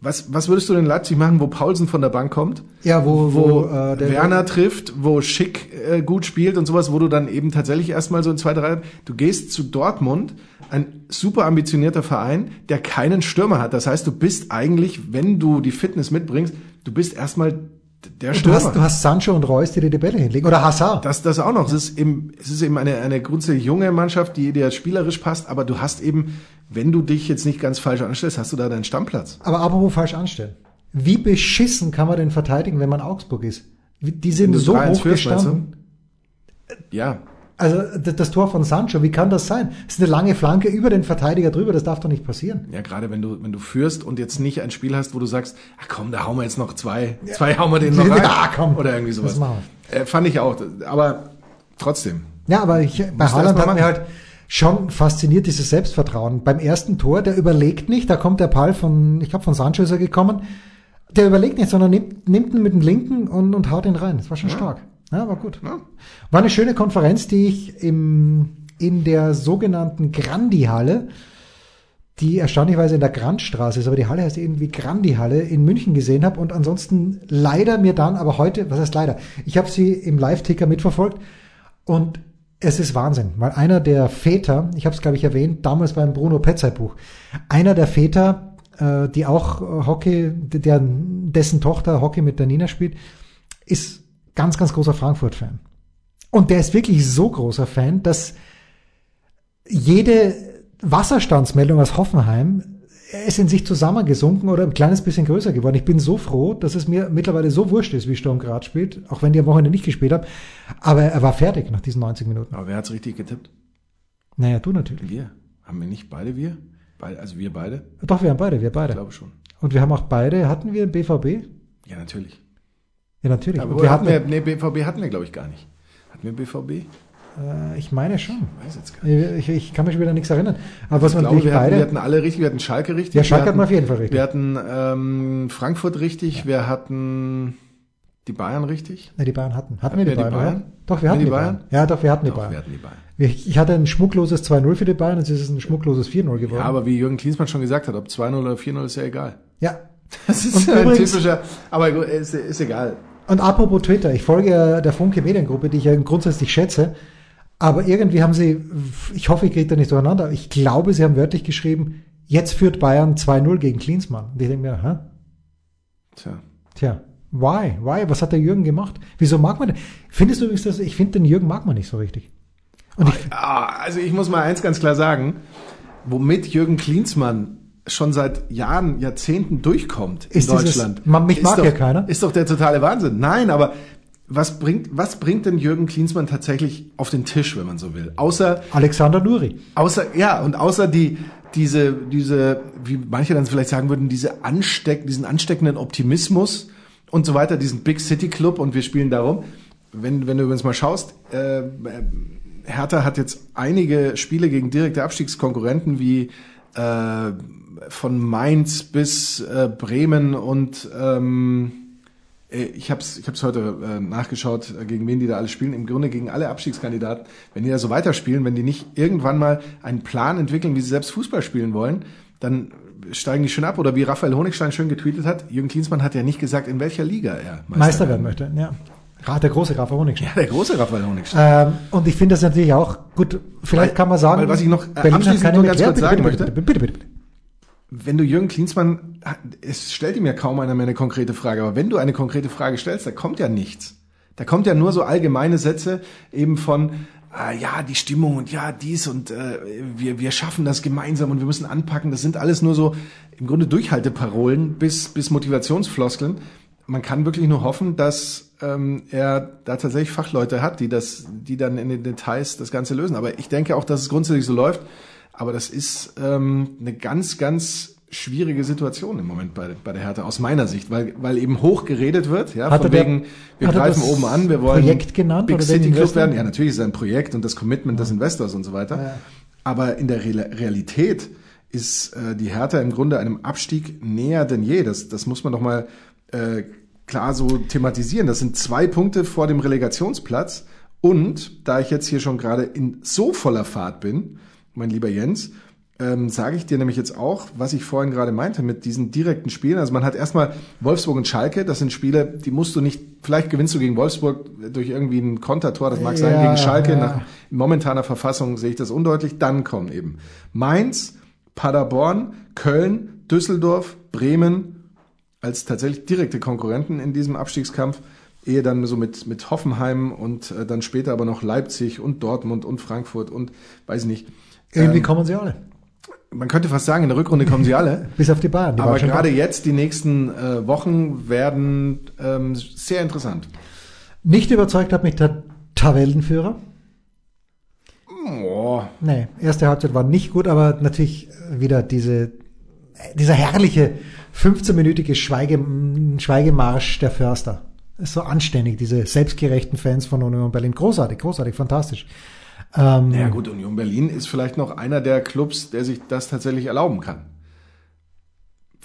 was, was würdest du denn Leipzig machen, wo Paulsen von der Bank kommt? Ja, wo, wo, wo äh, der Werner trifft, wo Schick äh, gut spielt und sowas, wo du dann eben tatsächlich erstmal so in zwei, drei, du gehst zu Dortmund, ein super ambitionierter Verein, der keinen Stürmer hat. Das heißt, du bist eigentlich, wenn du die Fitness mitbringst, du bist erstmal der Stürmer. Du hast, du hast Sancho und Reus, die dir die Bälle hinlegen. Oder Hazard. Das, das auch noch. Es ist eben, es ist eben eine, eine grundsätzlich junge Mannschaft, die dir spielerisch passt, aber du hast eben, wenn du dich jetzt nicht ganz falsch anstellst, hast du da deinen Stammplatz. Aber apropos falsch anstellen. Wie beschissen kann man denn verteidigen, wenn man Augsburg ist? Die sind so hoch gestanden. Ja. Also das Tor von Sancho, wie kann das sein? Das ist eine lange Flanke über den Verteidiger drüber, das darf doch nicht passieren. Ja, gerade wenn du wenn du führst und jetzt nicht ein Spiel hast, wo du sagst, ach komm, da hauen wir jetzt noch zwei, ja. zwei hauen wir den noch rein. Ja, komm. Oder irgendwie sowas. Das machen wir. Äh, fand ich auch, aber trotzdem. Ja, aber ich, bei Haaland hat mir halt schon fasziniert dieses Selbstvertrauen. Beim ersten Tor, der überlegt nicht, da kommt der Ball von, ich glaube von Sancho ist er gekommen, der überlegt nicht, sondern nimmt, nimmt ihn mit dem linken und, und haut ihn rein. Das war schon ja. stark. Ja, war gut. Ja. War eine schöne Konferenz, die ich im, in der sogenannten Grandi-Halle, die erstaunlicherweise in der Grandstraße ist, aber die Halle heißt irgendwie Grandi-Halle in München gesehen habe und ansonsten leider mir dann, aber heute, was heißt leider, ich habe sie im Live-Ticker mitverfolgt und es ist Wahnsinn, weil einer der Väter, ich habe es glaube ich erwähnt, damals beim Bruno Petzai Buch, einer der Väter, äh, die auch Hockey, der, dessen Tochter Hockey mit der Nina spielt, ist ganz, ganz großer Frankfurt-Fan. Und der ist wirklich so großer Fan, dass jede Wasserstandsmeldung aus Hoffenheim ist in sich zusammengesunken oder ein kleines bisschen größer geworden. Ich bin so froh, dass es mir mittlerweile so wurscht ist, wie Sturm Graz spielt, auch wenn die am Wochenende nicht gespielt haben. Aber er war fertig nach diesen 90 Minuten. Aber wer hat's richtig getippt? Naja, du natürlich. Wir. Haben wir nicht beide wir? Also wir beide? Doch, wir haben beide, wir beide. Ich glaube schon. Und wir haben auch beide, hatten wir BVB? Ja, natürlich. Ja, natürlich. Aber wir hatten wir, nee, BVB hatten wir, glaube ich, gar nicht. Hatten wir BVB? Äh, ich meine schon. Ich weiß jetzt gar nicht. Ich, ich kann mich schon wieder nichts erinnern. Aber was man glaube, wir, hatten, wir hatten alle richtig, wir hatten Schalke richtig. Ja, Schalke hatten, wir auf jeden Fall richtig. Wir hatten ähm, Frankfurt richtig, ja. wir hatten die Bayern richtig. Ne, die Bayern hatten. Hatten, hatten wir die, Bayern? die Bayern? Doch, wir hatten die, die Bayern? Bayern? Ja, doch, wir hatten die doch, Bayern. Wir hatten die Bayern. Ich hatte ein schmuckloses 2-0 für die Bayern, jetzt ist es ein schmuckloses 4-0 geworden. Ja, aber wie Jürgen Klinsmann schon gesagt hat, ob 2-0 oder 4-0 ist ja egal. Ja. Das ist ein übrigens, typischer, aber ist, ist egal. Und apropos Twitter, ich folge ja der Funke Mediengruppe, die ich ja grundsätzlich schätze, aber irgendwie haben sie, ich hoffe, ich kriege da nicht durcheinander, ich glaube, sie haben wörtlich geschrieben, jetzt führt Bayern 2-0 gegen Klinsmann. Und ich denke mir, hä? Tja. Tja. Why? Why? Was hat der Jürgen gemacht? Wieso mag man den? Findest du übrigens, dass ich finde, den Jürgen mag man nicht so richtig. Und ich, ah, also ich muss mal eins ganz klar sagen, womit Jürgen Klinsmann schon seit Jahren, Jahrzehnten durchkommt in ist Deutschland. Dieses, man, mich mag doch, ja keiner. Ist doch der totale Wahnsinn. Nein, aber was bringt, was bringt denn Jürgen Klinsmann tatsächlich auf den Tisch, wenn man so will? Außer Alexander Nuri. Außer ja und außer die diese diese wie manche dann vielleicht sagen würden diese ansteck diesen ansteckenden Optimismus und so weiter diesen Big City Club und wir spielen darum. Wenn wenn du übrigens mal schaust, äh, Hertha hat jetzt einige Spiele gegen direkte Abstiegskonkurrenten wie äh, von Mainz bis äh, Bremen und ähm, äh, ich habe es ich hab's heute äh, nachgeschaut, äh, gegen wen die da alle spielen. Im Grunde gegen alle Abstiegskandidaten. Wenn die da so weiterspielen, wenn die nicht irgendwann mal einen Plan entwickeln, wie sie selbst Fußball spielen wollen, dann steigen die schön ab. Oder wie Raphael Honigstein schön getweetet hat, Jürgen Klinsmann hat ja nicht gesagt, in welcher Liga er Meister, Meister werden möchte. Ja. Der große Raphael Honigstein. Ja, der große Raphael Honigstein. Ähm, und ich finde das natürlich auch gut. Vielleicht weil, kann man sagen, weil was ich noch Berlin abschließend nur ganz kurz sagen bitte, bitte, bitte, bitte, bitte wenn du Jürgen Klinsmann, es stellt ihm ja kaum einer mehr eine konkrete Frage, aber wenn du eine konkrete Frage stellst, da kommt ja nichts. Da kommt ja nur so allgemeine Sätze eben von, äh, ja, die Stimmung und ja, dies und äh, wir, wir schaffen das gemeinsam und wir müssen anpacken. Das sind alles nur so im Grunde Durchhalteparolen bis, bis Motivationsfloskeln. Man kann wirklich nur hoffen, dass ähm, er da tatsächlich Fachleute hat, die das, die dann in den Details das Ganze lösen. Aber ich denke auch, dass es grundsätzlich so läuft. Aber das ist ähm, eine ganz, ganz schwierige Situation im Moment bei, bei der Hertha aus meiner Sicht, weil, weil eben hoch geredet wird, ja, hat von wegen, wir greifen oben an, wir wollen Projekt genannt, Big City Club werden. Ja, natürlich ist es ein Projekt und das Commitment ja. des Investors und so weiter. Ja. Aber in der Re Realität ist äh, die Hertha im Grunde einem Abstieg näher denn je. Das, das muss man doch mal äh, klar so thematisieren. Das sind zwei Punkte vor dem Relegationsplatz. Und da ich jetzt hier schon gerade in so voller Fahrt bin, mein lieber Jens, ähm, sage ich dir nämlich jetzt auch, was ich vorhin gerade meinte mit diesen direkten Spielen. Also man hat erstmal Wolfsburg und Schalke, das sind Spiele, die musst du nicht, vielleicht gewinnst du gegen Wolfsburg durch irgendwie ein Kontertor, das mag ja, sein, gegen Schalke, ja. nach momentaner Verfassung sehe ich das undeutlich. Dann kommen eben Mainz, Paderborn, Köln, Düsseldorf, Bremen als tatsächlich direkte Konkurrenten in diesem Abstiegskampf ehe dann so mit, mit Hoffenheim und äh, dann später aber noch Leipzig und Dortmund und Frankfurt und weiß nicht. Irgendwie ähm, kommen sie alle. Man könnte fast sagen, in der Rückrunde kommen sie alle. Bis auf die Bayern. Die aber gerade jetzt, die nächsten äh, Wochen werden ähm, sehr interessant. Nicht überzeugt hat mich der Tabellenführer. Oh. Nee, erste Halbzeit war nicht gut, aber natürlich wieder diese, dieser herrliche 15-minütige Schweige, Schweigemarsch der Förster. Ist so anständig, diese selbstgerechten Fans von Union Berlin. Großartig, großartig, fantastisch. Ähm, ja gut, Union Berlin ist vielleicht noch einer der Clubs, der sich das tatsächlich erlauben kann.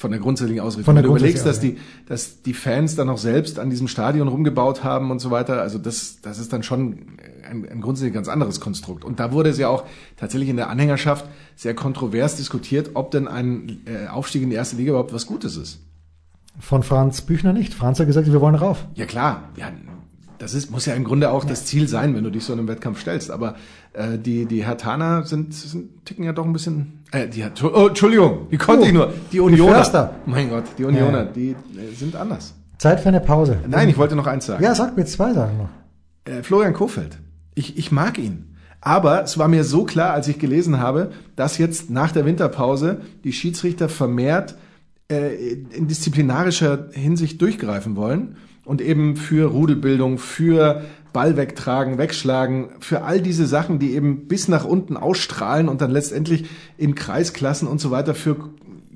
Von der grundsätzlichen Ausrichtung. Von der Wenn du überlegst, dass die, dass die Fans dann auch selbst an diesem Stadion rumgebaut haben und so weiter, also das, das ist dann schon ein, ein grundsätzlich ganz anderes Konstrukt. Und da wurde es ja auch tatsächlich in der Anhängerschaft sehr kontrovers diskutiert, ob denn ein äh, Aufstieg in die erste Liga überhaupt was Gutes ist. Von Franz Büchner nicht. Franz hat gesagt, wir wollen rauf. Ja klar, ja, das ist, muss ja im Grunde auch das Ziel sein, wenn du dich so in einem Wettkampf stellst. Aber äh, die, die Hertaner sind, sind ticken ja doch ein bisschen. Äh, die oh, Entschuldigung, wie konnte oh, ich nur? Die Unioner. Die mein Gott, die Unioner, ja. die äh, sind anders. Zeit für eine Pause. Nein, ich wollte noch eins sagen. Ja, sag mir zwei Sachen noch. Äh, Florian Kofeld. Ich, ich mag ihn. Aber es war mir so klar, als ich gelesen habe, dass jetzt nach der Winterpause die Schiedsrichter vermehrt äh, in disziplinarischer Hinsicht durchgreifen wollen und eben für Rudelbildung, für Ball wegtragen, wegschlagen, für all diese Sachen, die eben bis nach unten ausstrahlen und dann letztendlich in Kreisklassen und so weiter für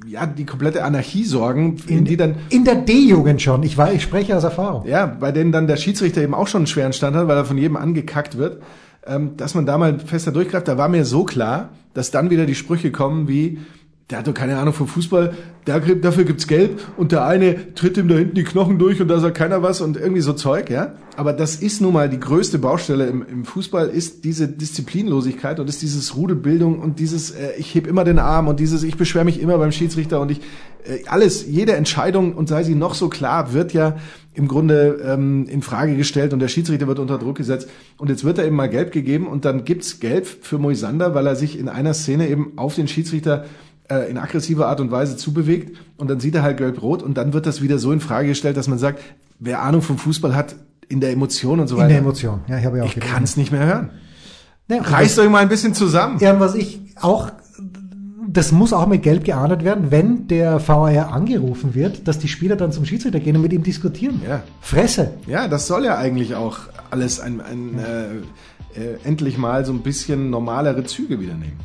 ja, die komplette Anarchie sorgen, in, in die dann in der D-Jugend schon. Ich war, ich spreche aus Erfahrung. Ja, bei denen dann der Schiedsrichter eben auch schon einen schweren Stand hat, weil er von jedem angekackt wird, ähm, dass man da mal fester durchgreift. Da war mir so klar, dass dann wieder die Sprüche kommen wie der hat doch keine Ahnung vom Fußball, der, dafür gibt's Gelb und der eine tritt ihm da hinten die Knochen durch und da sagt keiner was und irgendwie so Zeug, ja. Aber das ist nun mal die größte Baustelle im, im Fußball, ist diese Disziplinlosigkeit und ist dieses Rudelbildung und dieses, äh, ich heb immer den Arm und dieses, ich beschwere mich immer beim Schiedsrichter und ich, äh, alles, jede Entscheidung und sei sie noch so klar, wird ja im Grunde ähm, in Frage gestellt und der Schiedsrichter wird unter Druck gesetzt und jetzt wird er eben mal Gelb gegeben und dann gibt's Gelb für Moisander, weil er sich in einer Szene eben auf den Schiedsrichter äh, in aggressiver Art und Weise zubewegt und dann sieht er halt gelb-rot und dann wird das wieder so in Frage gestellt, dass man sagt, wer Ahnung vom Fußball hat, in der Emotion und so weiter. In der Emotion, ja, ich habe ja auch Ich kann es nicht mehr hören. Ja, Reißt euch mal ein bisschen zusammen. Ja, was ich auch, das muss auch mit Gelb geahndet werden, wenn der VAR angerufen wird, dass die Spieler dann zum Schiedsrichter gehen und mit ihm diskutieren. Ja. Fresse. Ja, das soll ja eigentlich auch alles ein, ein äh, äh, endlich mal so ein bisschen normalere Züge wieder nehmen.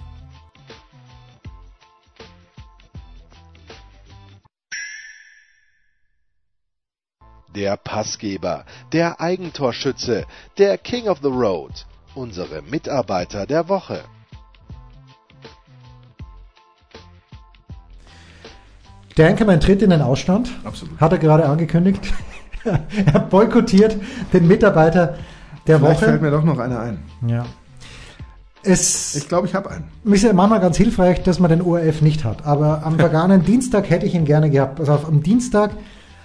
Der Passgeber, der Eigentorschütze, der King of the Road, unsere Mitarbeiter der Woche. Der Anchorman tritt in den Ausstand. Absolut. Hat er gerade angekündigt. er boykottiert den Mitarbeiter der Vielleicht Woche. fällt mir doch noch einer ein. Ja. Es Ich glaube, ich habe einen. ist ja manchmal ganz hilfreich, dass man den ORF nicht hat. Aber am vergangenen Dienstag hätte ich ihn gerne gehabt. Also auf, am Dienstag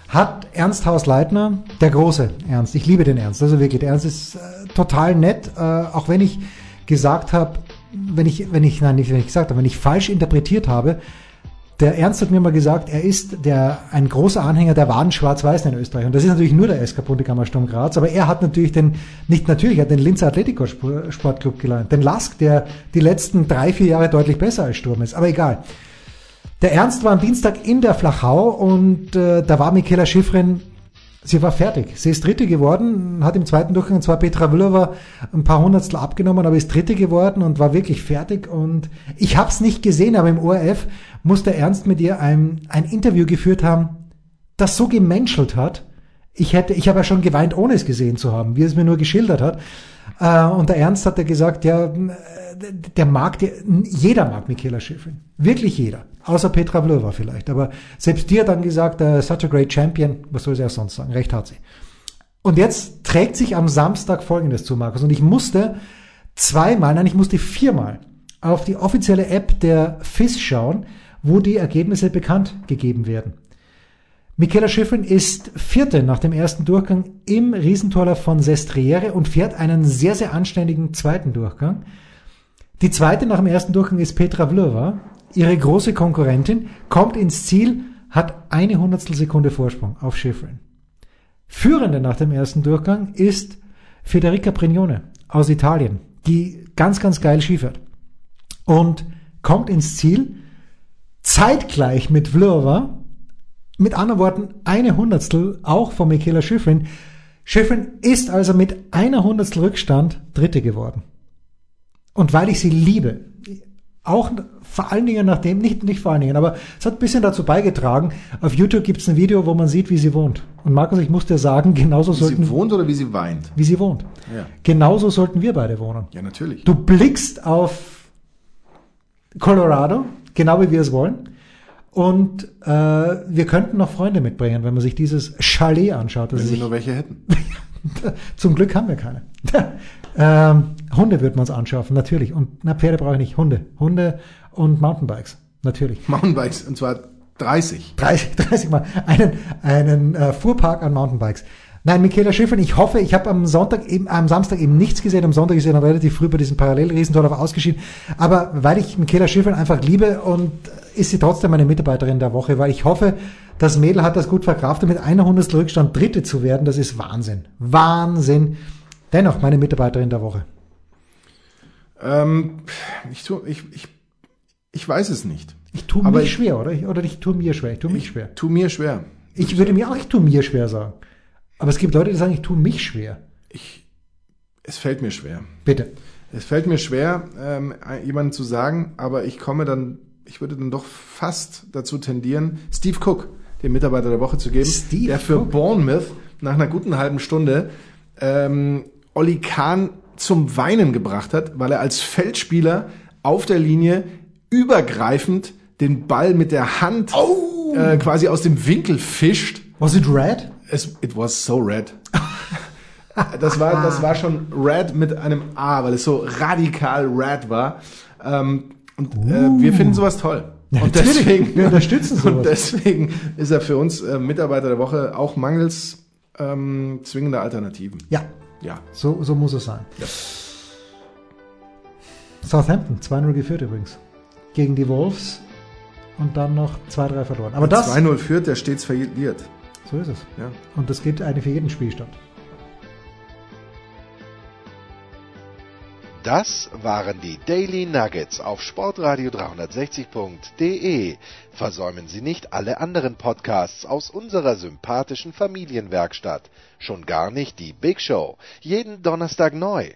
hat Ernst Haus-Leitner, der große Ernst, ich liebe den Ernst, also wirklich, der Ernst ist äh, total nett, äh, auch wenn ich gesagt habe, wenn ich, wenn ich, nein, nicht wenn ich gesagt habe, wenn ich falsch interpretiert habe, der Ernst hat mir mal gesagt, er ist der, ein großer Anhänger der wahren Schwarz-Weiß in Österreich. Und das ist natürlich nur der SK Bundekammer Sturm Graz, aber er hat natürlich den, nicht natürlich, er hat den Linzer Atletico Sp- Sportclub geleitet. Den Lask, der die letzten drei, vier Jahre deutlich besser als Sturm ist. Aber egal. Der Ernst war am Dienstag in der Flachau und äh, da war Michaela Schifrin, sie war fertig. Sie ist Dritte geworden, hat im zweiten Durchgang zwar Petra Vlhova ein paar Hundertstel abgenommen, aber ist Dritte geworden und war wirklich fertig. Und ich habe es nicht gesehen, aber im ORF muss der Ernst mit ihr ein, ein Interview geführt haben, das so gemenschelt hat. Ich hätte, ich habe ja schon geweint, ohne es gesehen zu haben, wie es mir nur geschildert hat. Äh, und der Ernst hat ja gesagt, ja, der mag, der, jeder mag Michaela Schifrin. Wirklich jeder. Außer Petra Vlhova vielleicht. Aber selbst die hat dann gesagt, uh, such a great champion. Was soll sie auch sonst sagen? Recht hat sie. Und jetzt trägt sich am Samstag Folgendes zu, Markus. Und ich musste zweimal, nein, ich musste viermal auf die offizielle App der FIS schauen, wo die Ergebnisse bekannt gegeben werden. Michaela Schifrin ist Vierte nach dem ersten Durchgang im Riesentorlauf von Sestriere und fährt einen sehr, sehr anständigen zweiten Durchgang. Die zweite nach dem ersten Durchgang ist Petra Vlhova, ihre große Konkurrentin, kommt ins Ziel, hat eine Hundertstel Sekunde Vorsprung auf Schifrin. Führende nach dem ersten Durchgang ist Federica Brignone aus Italien, die ganz, ganz geil Skifährt. Und kommt ins Ziel, zeitgleich mit Vlhova, mit anderen Worten, eine Hundertstel auch von Michaela Schifrin. Schifrin ist also mit einer Hundertstel Rückstand Dritte geworden. Und weil ich sie liebe, auch vor allen Dingen nachdem, nicht, nicht vor allen Dingen, aber es hat ein bisschen dazu beigetragen. Auf YouTube gibt es ein Video, wo man sieht, wie sie wohnt. Und Markus, ich muss dir sagen, genauso Wie sollten, sie wohnt oder wie sie weint? wie sie wohnt. Ja. Genauso sollten wir beide wohnen. Ja, natürlich. Du blickst auf Colorado, genau wie wir es wollen. Und äh, wir könnten noch Freunde mitbringen, wenn man sich dieses Chalet anschaut. Wenn wir nur welche hätten. zum Glück haben wir keine. ähm, Hunde würden wir uns anschaffen, natürlich. Und na, Pferde brauche ich nicht. Hunde. Hunde und Mountainbikes, natürlich. Mountainbikes, und zwar 30. 30, 30 Mal einen, einen äh, Fuhrpark an Mountainbikes. Nein, Michaela Schiffern, ich hoffe, ich habe am Sonntag eben, am Samstag eben nichts gesehen. Am Sonntag ist ja dann relativ früh bei diesem Parallelriesentorlauf ausgeschieden. Aber weil ich Michaela Schiffern einfach liebe und ist sie trotzdem meine Mitarbeiterin der Woche, weil ich hoffe, das Mädel hat das gut verkraftet, mit einer Hundertstel Rückstand Dritte zu werden. Das ist Wahnsinn. Wahnsinn. Dennoch meine Mitarbeiterin der Woche. Ähm, ich, tu, ich, ich, ich weiß es nicht. Ich tue Aber mich ich- schwer, oder? Ich, oder ich tue mir schwer. Ich tue mich schwer. Tu mir schwer. Ich würde mir auch, ich tue mir schwer sagen. Aber es gibt Leute, die sagen, ich tue mich schwer. Ich, es fällt mir schwer. Bitte. Es fällt mir schwer, ähm, jemanden zu sagen, aber ich komme dann, ich würde dann doch fast dazu tendieren, Steve Cook, den Mitarbeiter der Woche zu geben, Steve der für Cook? Bournemouth nach einer guten halben Stunde ähm, Olli Kahn zum Weinen gebracht hat, weil er als Feldspieler auf der Linie übergreifend den Ball mit der Hand Oh! äh, quasi aus dem Winkel fischt. Was it red? Es, it was so red. Das war, das war schon red mit einem A, weil es so radikal red war. Ähm, und äh, wir finden sowas toll. Ja, und deswegen, Wir unterstützen sowas. Und deswegen ist er für uns äh, Mitarbeiter der Woche auch mangels ähm, zwingender Alternativen. Ja, Ja. so, so muss es sein. Ja. Southampton, 2-0 geführt übrigens. Gegen die Wolves und dann noch 2-3 verloren. Aber das, 2-0 führt, der stets verliert. so ist es. Ja. Und das gilt eigentlich für jeden Spielstand. Das waren die Daily Nuggets auf Sportradio 360.de. Versäumen Sie nicht alle anderen Podcasts aus unserer sympathischen Familienwerkstatt. Schon gar nicht die Big Show. Jeden Donnerstag neu.